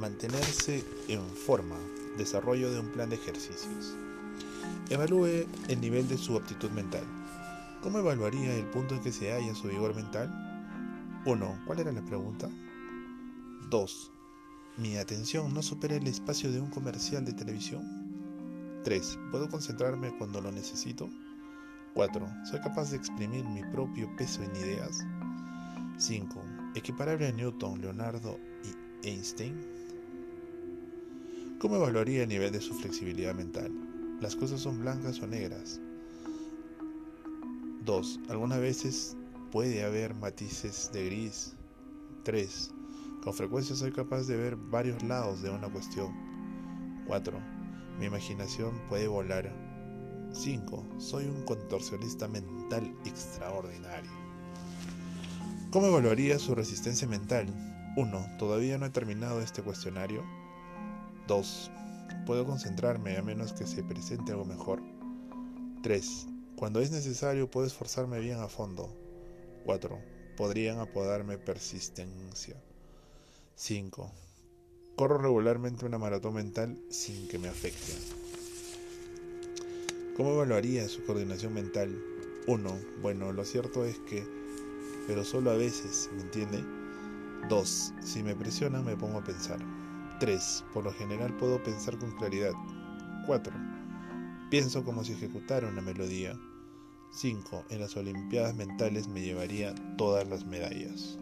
Mantenerse en forma. Desarrollo de un plan de ejercicios. Evalúe el nivel de su aptitud mental. ¿Cómo evaluaría el punto en que se halla su vigor mental? 1. ¿Cuál era la pregunta? 2. ¿Mi atención no supera el espacio de un comercial de televisión? 3. ¿Puedo concentrarme cuando lo necesito? 4. ¿Soy capaz de exprimir mi propio peso en ideas? 5. ¿Equiparable a Newton, Leonardo y Einstein? ¿Cómo evaluaría el nivel de su flexibilidad mental? ¿Las cosas son blancas o negras? 2. Algunas veces puede haber matices de gris. 3. Con frecuencia soy capaz de ver varios lados de una cuestión. 4. Mi imaginación puede volar. 5. Soy un contorsionista mental extraordinario. ¿Cómo evaluaría su resistencia mental? 1. Todavía no he terminado este cuestionario. 2. Puedo concentrarme a menos que se presente algo mejor. 3. Cuando es necesario puedo esforzarme bien a fondo. 4. Podrían apodarme persistencia. 5. Corro regularmente una maratón mental sin que me afecte. ¿Cómo evaluaría su coordinación mental? 1. Bueno, lo cierto es que, pero solo a veces, ¿me entiende? 2. Si me presionan me pongo a pensar. 3. Por lo general puedo pensar con claridad. 4. Pienso como si ejecutara una melodía. 5. En las Olimpiadas Mentales me llevaría todas las medallas.